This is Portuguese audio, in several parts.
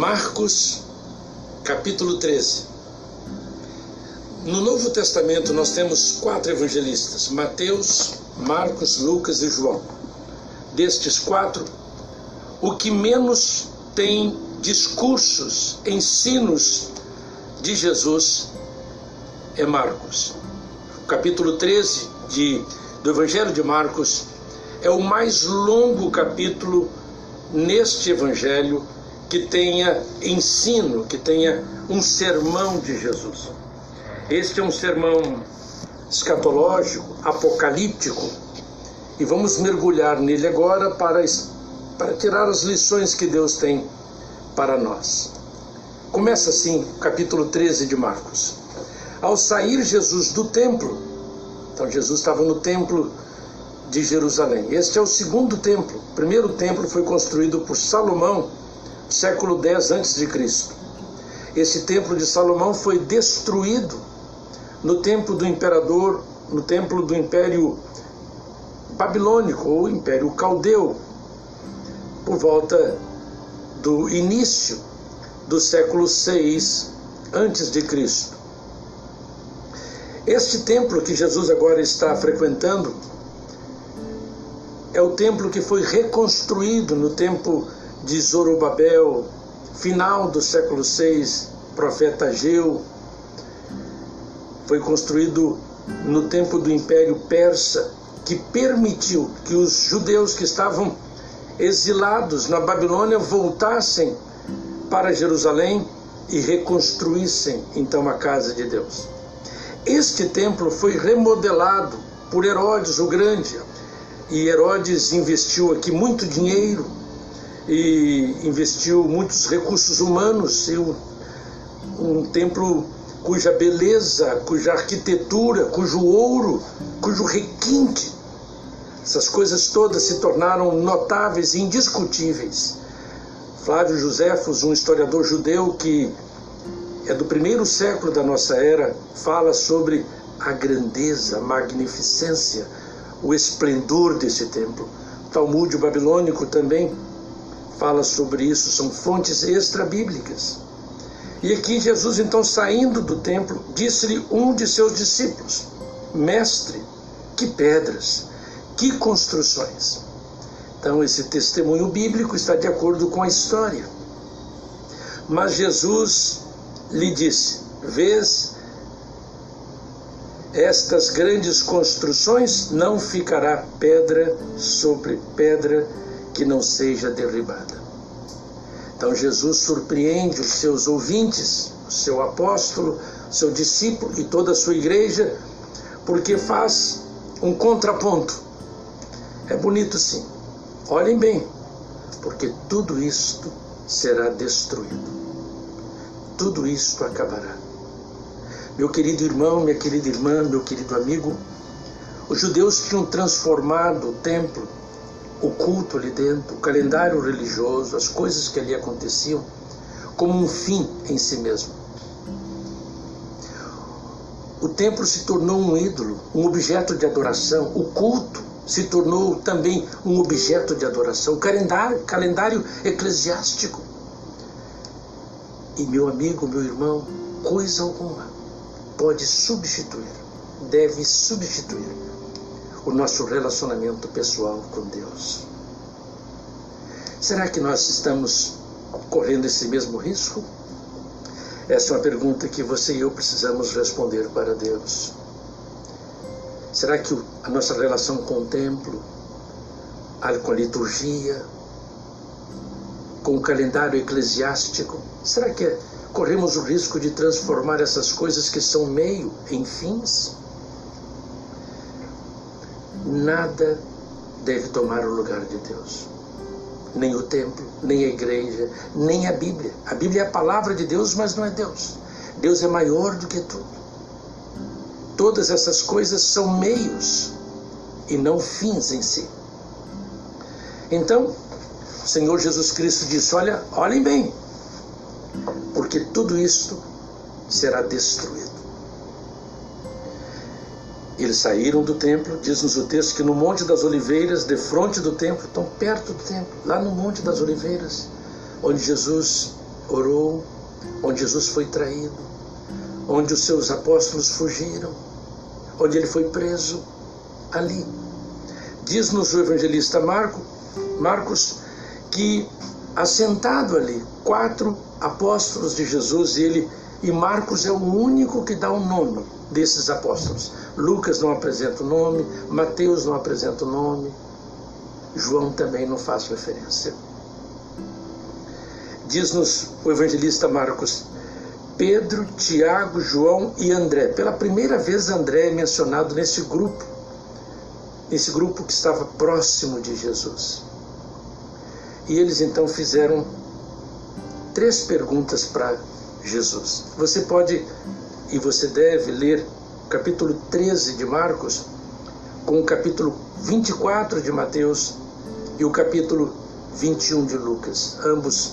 Marcos, capítulo 13. No Novo Testamento nós temos quatro evangelistas: Mateus, Marcos, Lucas e João. Destes quatro, o que menos tem discursos, ensinos de Jesus é Marcos. O capítulo 13 de, do Evangelho de Marcos é o mais longo capítulo neste Evangelho que tenha ensino, que tenha um sermão de Jesus. Este é um sermão escatológico, apocalíptico, e vamos mergulhar nele agora para, para tirar as lições que Deus tem para nós. Começa assim, capítulo 13 de Marcos. Ao sair Jesus do templo, então Jesus estava no templo de Jerusalém. Este é o segundo templo. O primeiro templo foi construído por Salomão, século 10 a.C. Esse templo de Salomão foi destruído no templo do imperador, no templo do Império Babilônico ou Império Caldeu, por volta do início do século 6 antes de Cristo. Este templo que Jesus agora está frequentando é o templo que foi reconstruído no tempo de Zorobabel, final do século 6, profeta Ageu. Foi construído no tempo do Império Persa, que permitiu que os judeus que estavam exilados na Babilônia voltassem para Jerusalém e reconstruíssem então a casa de Deus. Este templo foi remodelado por Herodes o Grande, e Herodes investiu aqui muito dinheiro e investiu muitos recursos humanos e um, um templo cuja beleza, cuja arquitetura, cujo ouro, cujo requinte, essas coisas todas se tornaram notáveis e indiscutíveis. Flávio Joséfos, um historiador judeu que é do primeiro século da nossa era, fala sobre a grandeza, a magnificência, o esplendor desse templo. O Talmud babilônico também fala sobre isso, são fontes extra-bíblicas. E aqui Jesus, então, saindo do templo, disse-lhe um de seus discípulos: Mestre, que pedras, que construções. Então, esse testemunho bíblico está de acordo com a história. Mas Jesus lhe disse: Vês estas grandes construções, não ficará pedra sobre pedra que não seja derribada. Então Jesus surpreende os seus ouvintes, o seu apóstolo, seu discípulo e toda a sua igreja, porque faz um contraponto. É bonito sim. Olhem bem, porque tudo isto será destruído tudo isto acabará. Meu querido irmão, minha querida irmã, meu querido amigo, os judeus tinham transformado o templo, o culto ali dentro, o calendário religioso, as coisas que ali aconteciam, como um fim em si mesmo. O templo se tornou um ídolo, um objeto de adoração, o culto se tornou também um objeto de adoração, o calendário, calendário eclesiástico e meu amigo, meu irmão, coisa alguma pode substituir, deve substituir o nosso relacionamento pessoal com Deus. Será que nós estamos correndo esse mesmo risco? Essa é uma pergunta que você e eu precisamos responder para Deus. Será que a nossa relação com o templo, com a liturgia, com o calendário eclesiástico? Será que corremos o risco de transformar essas coisas que são meio em fins? Nada deve tomar o lugar de Deus. Nem o templo, nem a igreja, nem a Bíblia. A Bíblia é a palavra de Deus, mas não é Deus. Deus é maior do que tudo. Todas essas coisas são meios e não fins em si. Então, o Senhor Jesus Cristo disse: Olha, olhem bem, porque tudo isto será destruído. Eles saíram do templo, diz-nos o texto que no Monte das Oliveiras, de frente do templo, tão perto do templo, lá no Monte das Oliveiras, onde Jesus orou, onde Jesus foi traído, onde os seus apóstolos fugiram, onde ele foi preso, ali. Diz-nos o evangelista Marco, Marcos que assentado ali, quatro apóstolos de Jesus, e ele e Marcos é o único que dá o nome desses apóstolos. Lucas não apresenta o nome, Mateus não apresenta o nome, João também não faz referência. Diz-nos o evangelista Marcos: Pedro, Tiago, João e André. Pela primeira vez, André é mencionado nesse grupo, nesse grupo que estava próximo de Jesus. E eles então fizeram três perguntas para Jesus. Você pode e você deve ler capítulo 13 de Marcos com o capítulo 24 de Mateus e o capítulo 21 de Lucas. Ambos,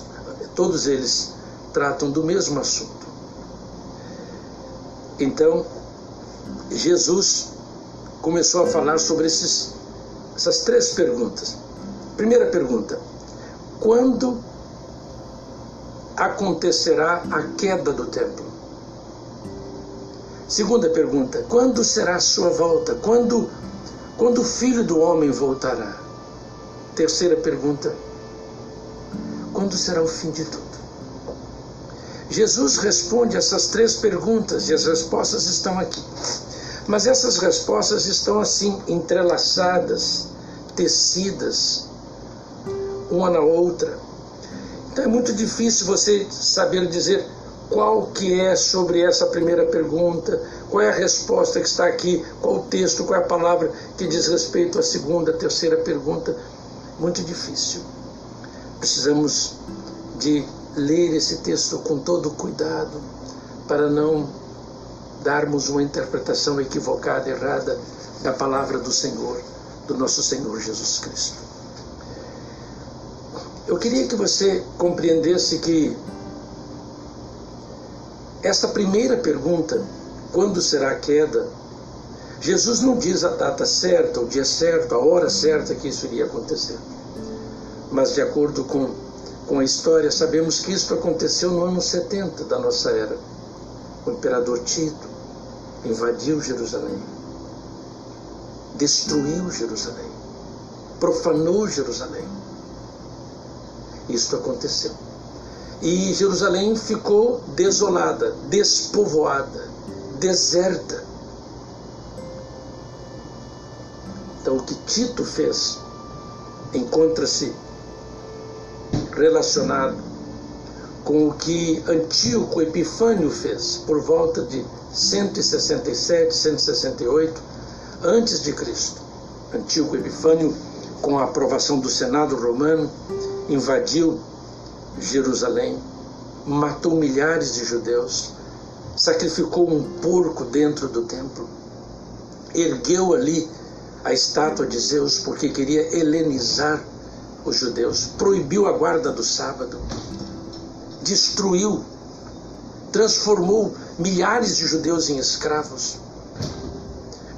todos eles tratam do mesmo assunto. Então, Jesus começou a falar sobre esses, essas três perguntas. Primeira pergunta: quando acontecerá a queda do templo? Segunda pergunta: quando será a sua volta? Quando, quando o filho do homem voltará? Terceira pergunta: quando será o fim de tudo? Jesus responde essas três perguntas e as respostas estão aqui. Mas essas respostas estão assim entrelaçadas, tecidas, uma na outra. Então é muito difícil você saber dizer qual que é sobre essa primeira pergunta, qual é a resposta que está aqui, qual o texto, qual é a palavra que diz respeito à segunda, terceira pergunta. Muito difícil. Precisamos de ler esse texto com todo cuidado para não darmos uma interpretação equivocada, errada da palavra do Senhor, do nosso Senhor Jesus Cristo. Eu queria que você compreendesse que essa primeira pergunta, quando será a queda, Jesus não diz a data certa, o dia certo, a hora certa que isso iria acontecer. Mas de acordo com com a história, sabemos que isso aconteceu no ano 70 da nossa era. O imperador Tito invadiu Jerusalém, destruiu Jerusalém, profanou Jerusalém. Isto aconteceu. E Jerusalém ficou desolada, despovoada, deserta. Então, o que Tito fez encontra-se relacionado com o que Antíoco Epifânio fez por volta de 167, 168 antes de Cristo. Antíoco Epifânio, com a aprovação do Senado romano, invadiu Jerusalém, matou milhares de judeus, sacrificou um porco dentro do templo, ergueu ali a estátua de Zeus porque queria helenizar os judeus, proibiu a guarda do sábado, destruiu, transformou milhares de judeus em escravos.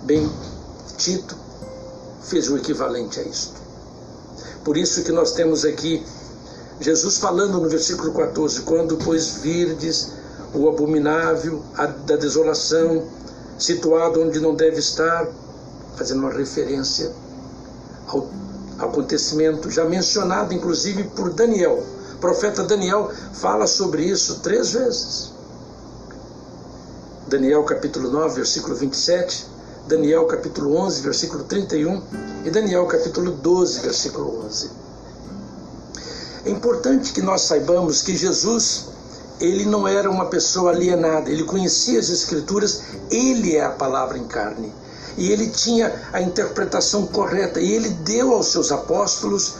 Bem, Tito fez o equivalente a isto. Por isso que nós temos aqui Jesus falando no versículo 14: Quando, pois, virdes o abominável da desolação, situado onde não deve estar, fazendo uma referência ao acontecimento já mencionado inclusive por Daniel. O profeta Daniel fala sobre isso três vezes. Daniel capítulo 9, versículo 27, Daniel capítulo 11, versículo 31 e Daniel capítulo 12, versículo 11. É importante que nós saibamos que Jesus, ele não era uma pessoa alienada, ele conhecia as escrituras, ele é a palavra em carne. E ele tinha a interpretação correta. E ele deu aos seus apóstolos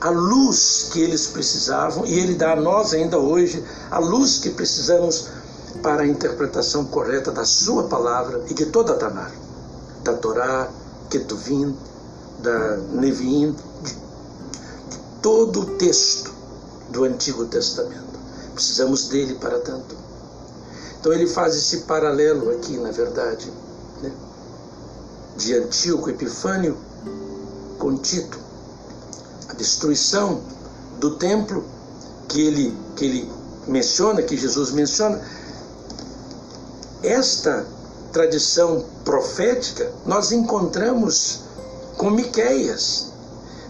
a luz que eles precisavam. E ele dá a nós ainda hoje a luz que precisamos para a interpretação correta da sua palavra e de toda a Tanar, da Torá, Ketuvim, da Neviim, de, todo o texto do Antigo Testamento. Precisamos dele para tanto. Então ele faz esse paralelo aqui, na verdade de Antíoco Epifânio com Tito, a destruição do templo que ele, que ele menciona, que Jesus menciona, esta tradição profética nós encontramos com Miqueias.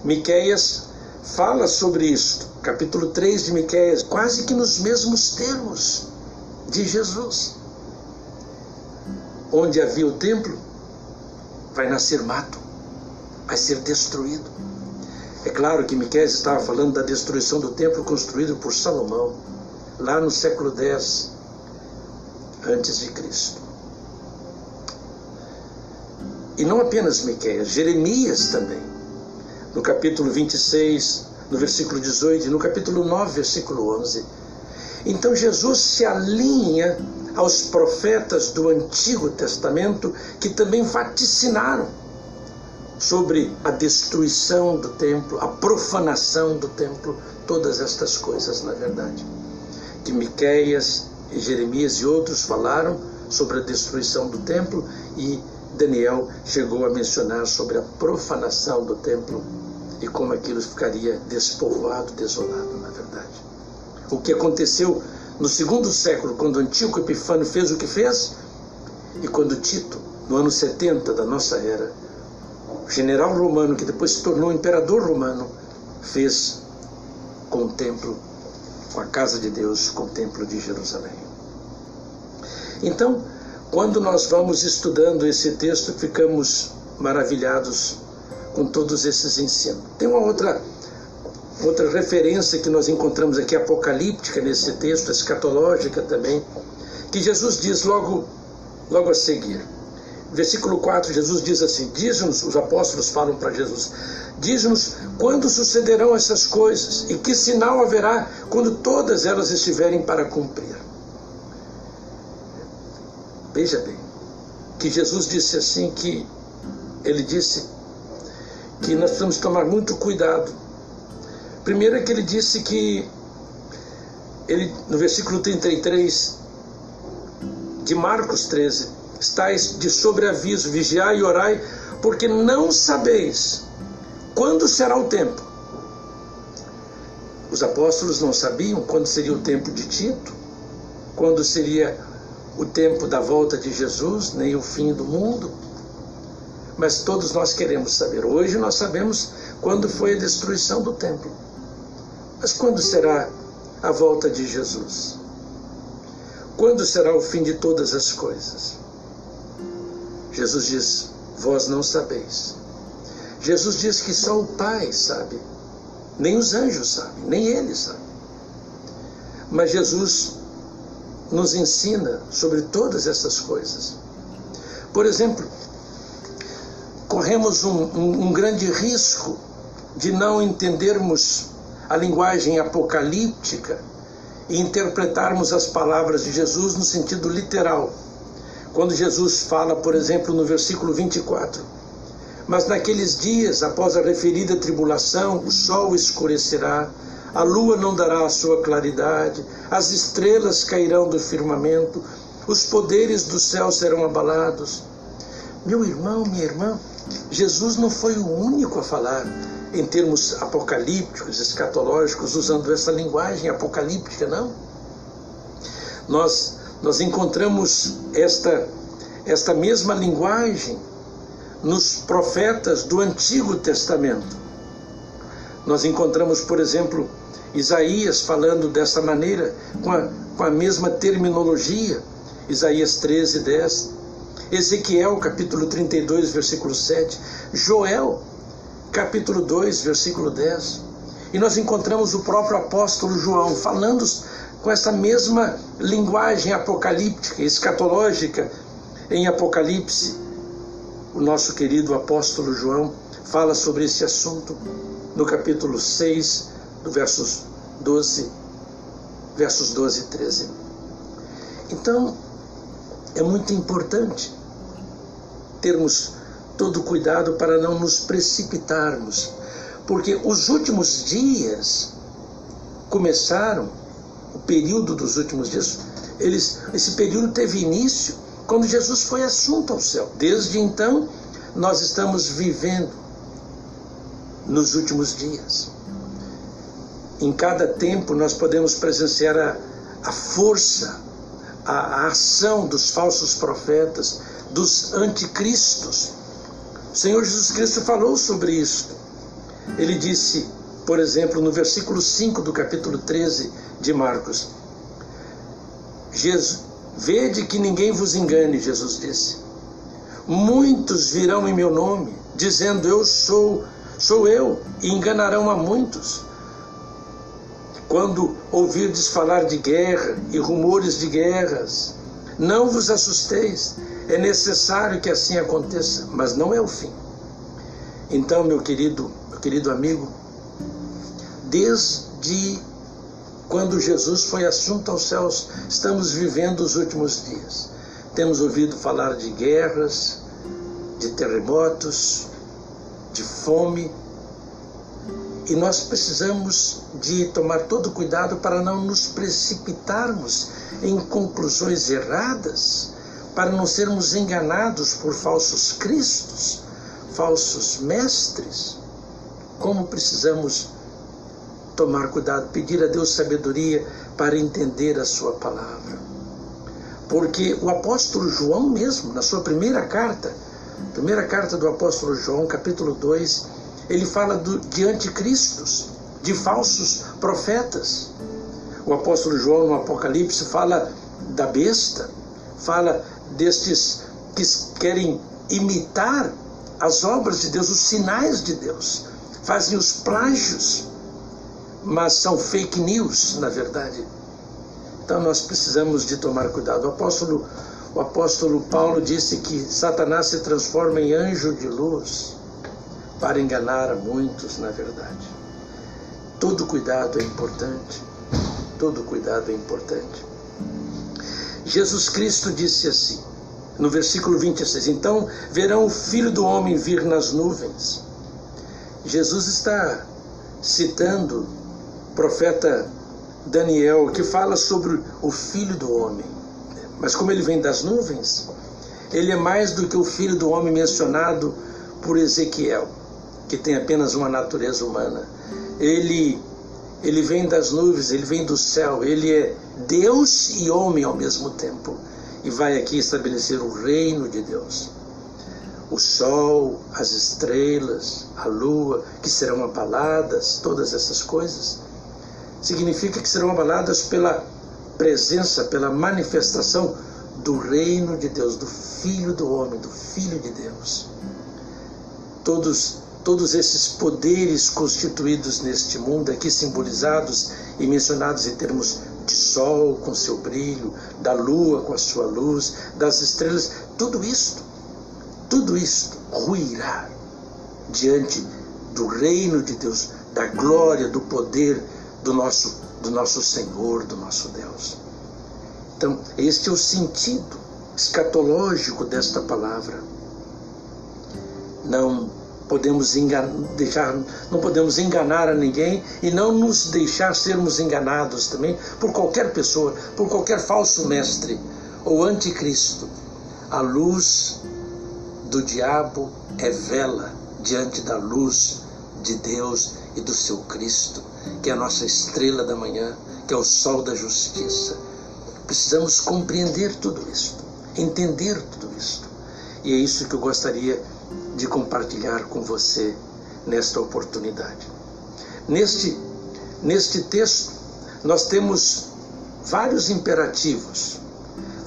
Miqueias fala sobre isto, capítulo 3 de Miqueias, quase que nos mesmos termos de Jesus. Onde havia o templo, vai nascer mato, vai ser destruído. É claro que Miqueias estava falando da destruição do templo construído por Salomão, lá no século X antes de Cristo. E não apenas Miqueias, Jeremias também. No capítulo 26, no versículo 18, e no capítulo 9, versículo 11. Então Jesus se alinha aos profetas do Antigo Testamento que também vaticinaram sobre a destruição do templo, a profanação do templo, todas estas coisas, na verdade. Que Miqueias e Jeremias e outros falaram sobre a destruição do templo e Daniel chegou a mencionar sobre a profanação do templo e como aquilo ficaria despovoado, desolado, na verdade. O que aconteceu no segundo século, quando Antíoco Epifânio fez o que fez, e quando Tito, no ano 70 da nossa era, general romano, que depois se tornou imperador romano, fez com o templo, com a casa de Deus, com o templo de Jerusalém. Então, quando nós vamos estudando esse texto, ficamos maravilhados com todos esses ensinos. Tem uma outra outra referência que nós encontramos aqui apocalíptica nesse texto, escatológica também, que Jesus diz logo logo a seguir. Versículo 4, Jesus diz assim: Diz-nos, os apóstolos falam para Jesus, diz-nos quando sucederão essas coisas e que sinal haverá quando todas elas estiverem para cumprir. Veja bem, que Jesus disse assim que ele disse que nós precisamos tomar muito cuidado. Primeiro é que ele disse que ele no versículo 33 de Marcos 13, estáis de sobreaviso, vigiai e orai, porque não sabeis quando será o tempo. Os apóstolos não sabiam quando seria o tempo de Tito, quando seria o tempo da volta de Jesus, nem o fim do mundo. Mas todos nós queremos saber. Hoje nós sabemos quando foi a destruição do templo. Mas quando será a volta de Jesus? Quando será o fim de todas as coisas? Jesus diz: Vós não sabeis. Jesus diz que só o Pai sabe, nem os anjos sabem, nem ele sabe. Mas Jesus nos ensina sobre todas essas coisas. Por exemplo, corremos um, um, um grande risco de não entendermos a linguagem apocalíptica e interpretarmos as palavras de Jesus no sentido literal. Quando Jesus fala, por exemplo, no versículo 24: Mas naqueles dias, após a referida tribulação, o sol escurecerá, a lua não dará a sua claridade, as estrelas cairão do firmamento, os poderes do céu serão abalados. Meu irmão, minha irmã, Jesus não foi o único a falar em termos apocalípticos, escatológicos, usando essa linguagem apocalíptica, não. Nós, nós encontramos esta, esta mesma linguagem nos profetas do Antigo Testamento. Nós encontramos, por exemplo, Isaías falando dessa maneira, com a, com a mesma terminologia, Isaías 13, 10. Ezequiel, capítulo 32, versículo 7. Joel, capítulo 2, versículo 10. E nós encontramos o próprio apóstolo João falando com essa mesma linguagem apocalíptica, escatológica em Apocalipse. O nosso querido apóstolo João fala sobre esse assunto no capítulo 6, do versos 12, versos 12 e 13. Então, é muito importante termos todo cuidado para não nos precipitarmos, porque os últimos dias começaram, o período dos últimos dias, eles, esse período teve início quando Jesus foi assunto ao céu. Desde então, nós estamos vivendo nos últimos dias. Em cada tempo nós podemos presenciar a, a força, a, a ação dos falsos profetas, dos anticristos. O Senhor Jesus Cristo falou sobre isso. Ele disse, por exemplo, no versículo 5 do capítulo 13 de Marcos: Jesus, Vede que ninguém vos engane, Jesus disse. Muitos virão em meu nome, dizendo eu sou, sou eu, e enganarão a muitos. Quando ouvirdes falar de guerra e rumores de guerras, não vos assusteis. É necessário que assim aconteça, mas não é o fim. Então, meu querido, meu querido amigo, desde quando Jesus foi assunto aos céus, estamos vivendo os últimos dias. Temos ouvido falar de guerras, de terremotos, de fome, e nós precisamos de tomar todo cuidado para não nos precipitarmos em conclusões erradas, para não sermos enganados por falsos cristos, falsos mestres. Como precisamos tomar cuidado, pedir a Deus sabedoria para entender a sua palavra. Porque o apóstolo João mesmo, na sua primeira carta, primeira carta do apóstolo João, capítulo 2, ele fala do, de anticristos, de falsos profetas. O apóstolo João no Apocalipse fala da besta, fala destes que querem imitar as obras de Deus, os sinais de Deus, fazem os plágios mas são fake news, na verdade. Então nós precisamos de tomar cuidado. O apóstolo, o apóstolo Paulo disse que Satanás se transforma em anjo de luz para enganar muitos, na verdade. Todo cuidado é importante. Todo cuidado é importante. Jesus Cristo disse assim, no versículo 26, então verão o filho do homem vir nas nuvens. Jesus está citando profeta Daniel, que fala sobre o filho do homem. Mas como ele vem das nuvens, ele é mais do que o filho do homem mencionado por Ezequiel, que tem apenas uma natureza humana. Ele ele vem das nuvens, ele vem do céu, ele é Deus e homem ao mesmo tempo e vai aqui estabelecer o reino de Deus. O sol, as estrelas, a lua, que serão abaladas, todas essas coisas significa que serão abaladas pela presença, pela manifestação do reino de Deus, do Filho do homem, do Filho de Deus. Todos, todos esses poderes constituídos neste mundo, aqui simbolizados e mencionados em termos de sol com seu brilho, da lua com a sua luz, das estrelas, tudo isto, tudo isto ruirá diante do reino de Deus, da glória, do poder do nosso, do nosso Senhor, do nosso Deus. Então, este é o sentido escatológico desta palavra. Não podemos enganar, deixar, não podemos enganar a ninguém e não nos deixar sermos enganados também por qualquer pessoa, por qualquer falso mestre ou anticristo. A luz do diabo é vela diante da luz de Deus e do seu Cristo que é a nossa estrela da manhã, que é o sol da justiça. Precisamos compreender tudo isto, entender tudo isto. E é isso que eu gostaria de compartilhar com você nesta oportunidade. Neste, neste texto, nós temos vários imperativos,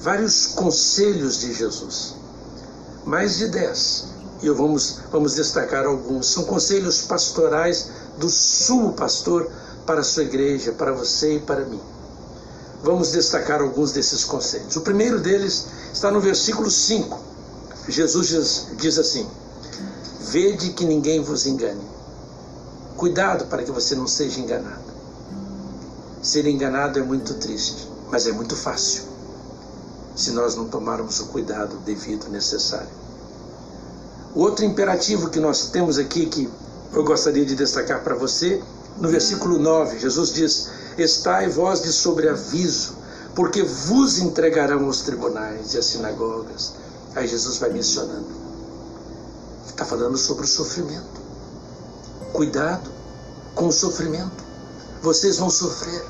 vários conselhos de Jesus, mais de dez, e vamos, vamos destacar alguns. São conselhos pastorais do sumo pastor para a sua igreja, para você e para mim. Vamos destacar alguns desses conselhos. O primeiro deles está no versículo 5. Jesus diz assim: Vede que ninguém vos engane. Cuidado para que você não seja enganado. Ser enganado é muito triste, mas é muito fácil, se nós não tomarmos o cuidado devido necessário. O outro imperativo que nós temos aqui, que eu gostaria de destacar para você, no versículo 9, Jesus diz: Estai vós de sobreaviso, porque vos entregarão aos tribunais e às sinagogas. Aí Jesus vai mencionando. Está falando sobre o sofrimento. Cuidado com o sofrimento. Vocês vão sofrer.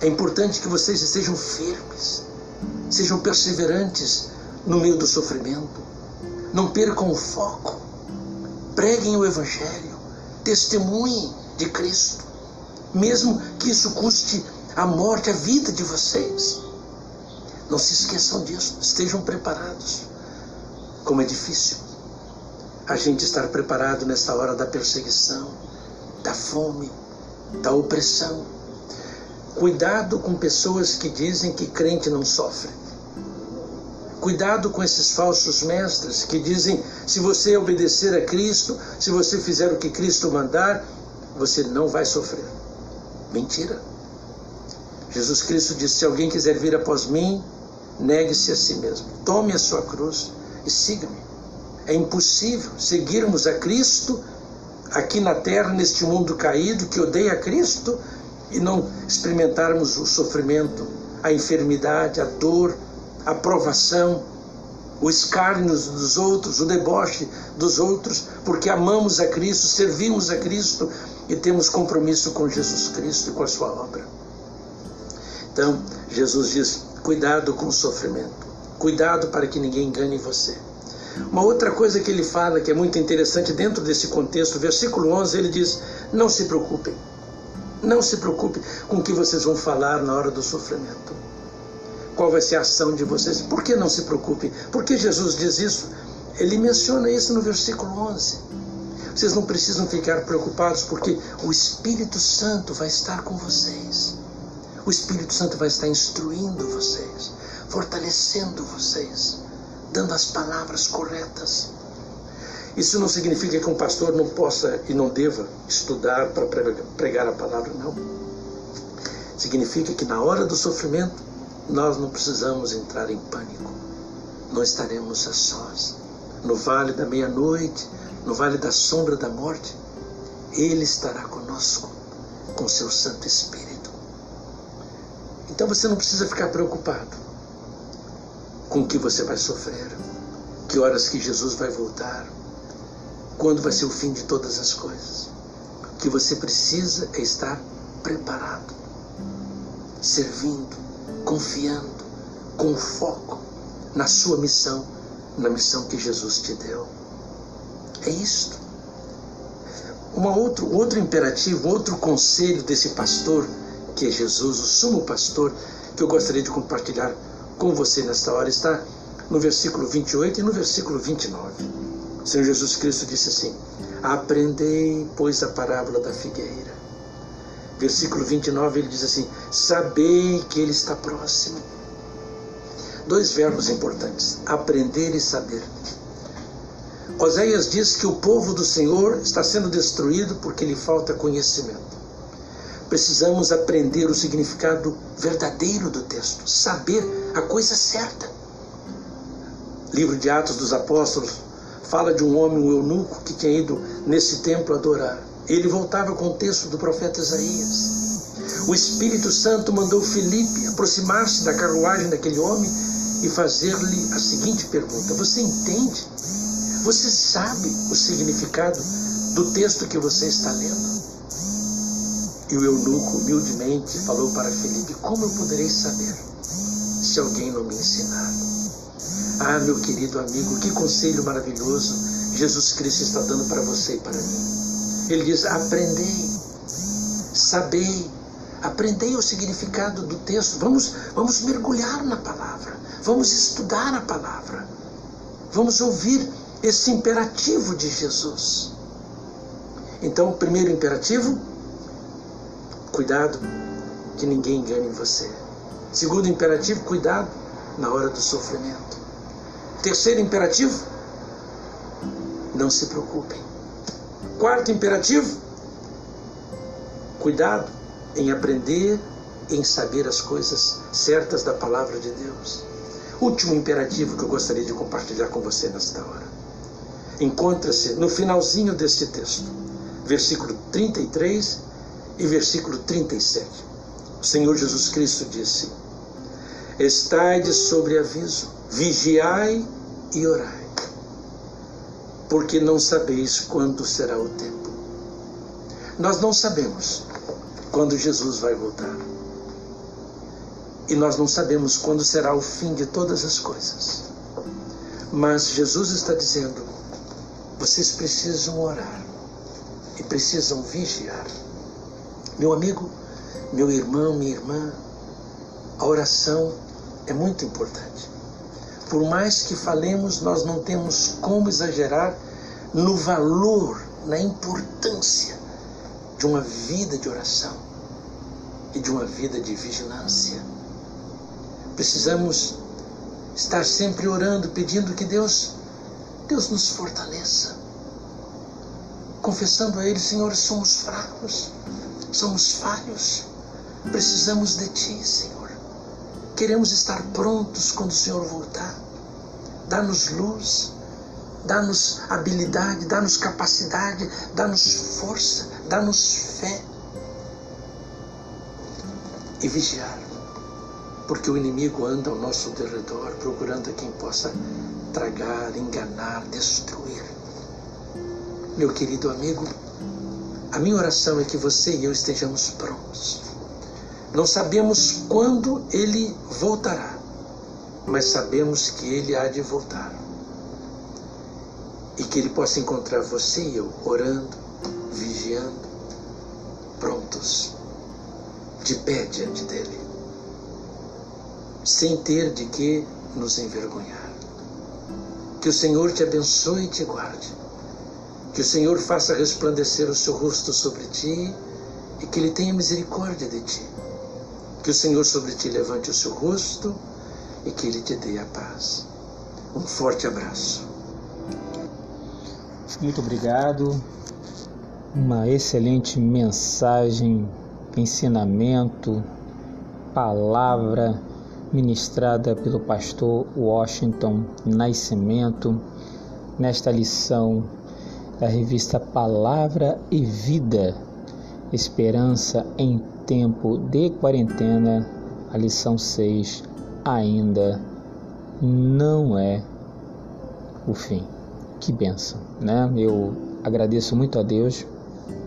É importante que vocês estejam firmes, sejam perseverantes no meio do sofrimento. Não percam o foco. Preguem o Evangelho. Testemunhem de Cristo. Mesmo que isso custe a morte, a vida de vocês. Não se esqueçam disso. Estejam preparados. Como é difícil a gente estar preparado nessa hora da perseguição, da fome, da opressão. Cuidado com pessoas que dizem que crente não sofre. Cuidado com esses falsos mestres que dizem: se você obedecer a Cristo, se você fizer o que Cristo mandar, você não vai sofrer. Mentira. Jesus Cristo disse: se alguém quiser vir após mim, negue-se a si mesmo, tome a sua cruz e siga-me. É impossível seguirmos a Cristo aqui na terra, neste mundo caído que odeia Cristo, e não experimentarmos o sofrimento, a enfermidade, a dor, a provação, o escárnio dos outros, o deboche dos outros, porque amamos a Cristo, servimos a Cristo e temos compromisso com Jesus Cristo e com a sua obra. Então, Jesus diz: cuidado com o sofrimento, cuidado para que ninguém engane você. Uma outra coisa que ele fala que é muito interessante dentro desse contexto, versículo 11, ele diz: Não se preocupem, não se preocupem com o que vocês vão falar na hora do sofrimento. Qual vai ser a ação de vocês? Por que não se preocupem? Por que Jesus diz isso? Ele menciona isso no versículo 11. Vocês não precisam ficar preocupados porque o Espírito Santo vai estar com vocês. O Espírito Santo vai estar instruindo vocês, fortalecendo vocês dando as palavras corretas. Isso não significa que um pastor não possa e não deva estudar para pregar a palavra, não. Significa que na hora do sofrimento nós não precisamos entrar em pânico. Não estaremos a sós. No vale da meia-noite, no vale da sombra da morte, Ele estará conosco, com seu Santo Espírito. Então você não precisa ficar preocupado com o que você vai sofrer, que horas que Jesus vai voltar, quando vai ser o fim de todas as coisas. O que você precisa é estar preparado, servindo, confiando, com foco na sua missão, na missão que Jesus te deu. É isto. Um outro, outro imperativo, outro conselho desse pastor, que é Jesus, o sumo pastor, que eu gostaria de compartilhar com você nesta hora está no versículo 28 e no versículo 29. O Senhor Jesus Cristo disse assim: Aprendei, pois, a parábola da figueira. Versículo 29 ele diz assim: Sabei que ele está próximo. Dois verbos importantes: aprender e saber. Oséias diz que o povo do Senhor está sendo destruído porque lhe falta conhecimento precisamos aprender o significado verdadeiro do texto, saber a coisa certa. Livro de Atos dos Apóstolos fala de um homem, um eunuco, que tinha ido nesse templo adorar. Ele voltava com o texto do profeta Isaías. O Espírito Santo mandou Filipe aproximar-se da carruagem daquele homem e fazer-lhe a seguinte pergunta: Você entende? Você sabe o significado do texto que você está lendo? E o eunuco humildemente falou para Felipe: Como eu poderei saber se alguém não me ensinar? Ah, meu querido amigo, que conselho maravilhoso Jesus Cristo está dando para você e para mim. Ele diz: Aprendei, sabei, aprendei o significado do texto. Vamos, vamos mergulhar na palavra, vamos estudar a palavra, vamos ouvir esse imperativo de Jesus. Então, o primeiro imperativo Cuidado que ninguém engane você. Segundo imperativo, cuidado na hora do sofrimento. Terceiro imperativo, não se preocupem. Quarto imperativo, cuidado em aprender, em saber as coisas certas da palavra de Deus. Último imperativo que eu gostaria de compartilhar com você nesta hora. Encontra-se no finalzinho deste texto, versículo 33 e versículo 37. O Senhor Jesus Cristo disse: Estai de sobreaviso, vigiai e orai, porque não sabeis quando será o tempo. Nós não sabemos quando Jesus vai voltar. E nós não sabemos quando será o fim de todas as coisas. Mas Jesus está dizendo: vocês precisam orar e precisam vigiar. Meu amigo, meu irmão, minha irmã, a oração é muito importante. Por mais que falemos, nós não temos como exagerar no valor, na importância de uma vida de oração e de uma vida de vigilância. Precisamos estar sempre orando, pedindo que Deus, Deus nos fortaleça. Confessando a Ele, Senhor, somos fracos, somos falhos, precisamos de Ti, Senhor. Queremos estar prontos quando o Senhor voltar. Dá-nos luz, dá-nos habilidade, dá-nos capacidade, dá-nos força, dá-nos fé. E vigiar, porque o inimigo anda ao nosso derredor procurando a quem possa tragar, enganar, destruir. Meu querido amigo, a minha oração é que você e eu estejamos prontos. Não sabemos quando ele voltará, mas sabemos que ele há de voltar. E que ele possa encontrar você e eu orando, vigiando, prontos, de pé diante dele, sem ter de que nos envergonhar. Que o Senhor te abençoe e te guarde. Que o Senhor faça resplandecer o seu rosto sobre ti e que Ele tenha misericórdia de ti. Que o Senhor sobre ti levante o seu rosto e que Ele te dê a paz. Um forte abraço. Muito obrigado. Uma excelente mensagem, ensinamento, palavra ministrada pelo pastor Washington Nascimento nesta lição da revista Palavra e Vida, Esperança em Tempo de Quarentena, a lição 6 ainda não é o fim. Que benção, né? Eu agradeço muito a Deus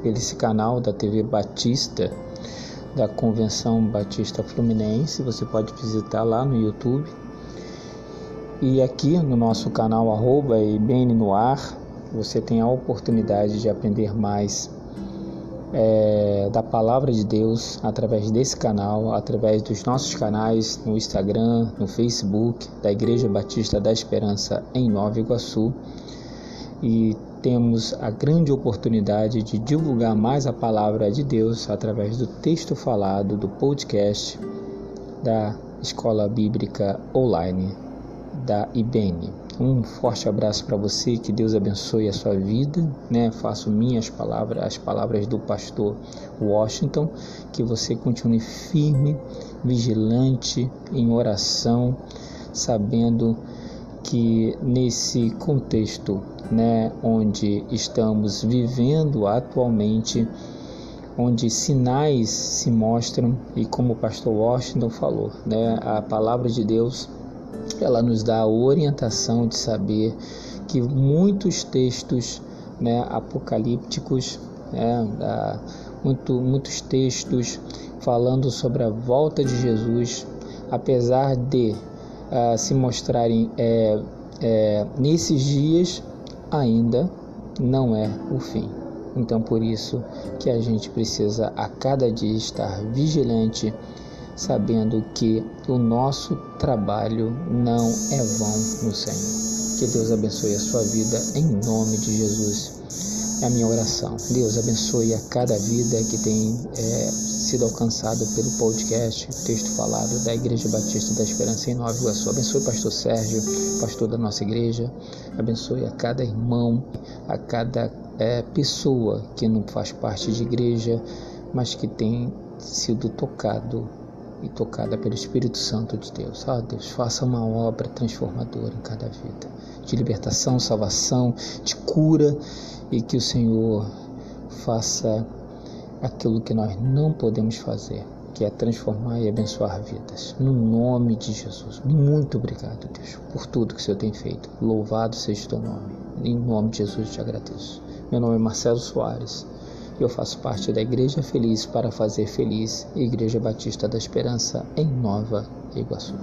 pelo esse canal da TV Batista da Convenção Batista Fluminense. Você pode visitar lá no YouTube. E aqui no nosso canal arroba no ar, você tem a oportunidade de aprender mais é, da palavra de Deus através desse canal, através dos nossos canais no Instagram, no Facebook da Igreja Batista da Esperança em Nova Iguaçu. E temos a grande oportunidade de divulgar mais a palavra de Deus através do texto falado do podcast da Escola Bíblica Online da IBN. Um forte abraço para você, que Deus abençoe a sua vida, né? Faço minhas palavras, as palavras do pastor Washington, que você continue firme, vigilante em oração, sabendo que nesse contexto, né, onde estamos vivendo atualmente, onde sinais se mostram e como o pastor Washington falou, né, a palavra de Deus ela nos dá a orientação de saber que muitos textos né, apocalípticos, né, muito, muitos textos falando sobre a volta de Jesus, apesar de uh, se mostrarem é, é, nesses dias, ainda não é o fim. Então, por isso que a gente precisa a cada dia estar vigilante, sabendo que o nosso trabalho não é vão no Senhor. Que Deus abençoe a sua vida em nome de Jesus. É a minha oração. Deus abençoe a cada vida que tem é, sido alcançado pelo podcast, texto falado da Igreja Batista da Esperança em Nova Iguaçu. Abençoe o pastor Sérgio, pastor da nossa igreja. Abençoe a cada irmão, a cada é, pessoa que não faz parte de igreja, mas que tem sido tocado e tocada pelo Espírito Santo de Deus. Ah, Deus, faça uma obra transformadora em cada vida, de libertação, salvação, de cura e que o Senhor faça aquilo que nós não podemos fazer, que é transformar e abençoar vidas. No nome de Jesus. Muito obrigado, Deus, por tudo que o Senhor tem feito. Louvado seja o teu nome. Em nome de Jesus te agradeço. Meu nome é Marcelo Soares Eu faço parte da Igreja Feliz para Fazer Feliz, Igreja Batista da Esperança, em Nova Iguaçu.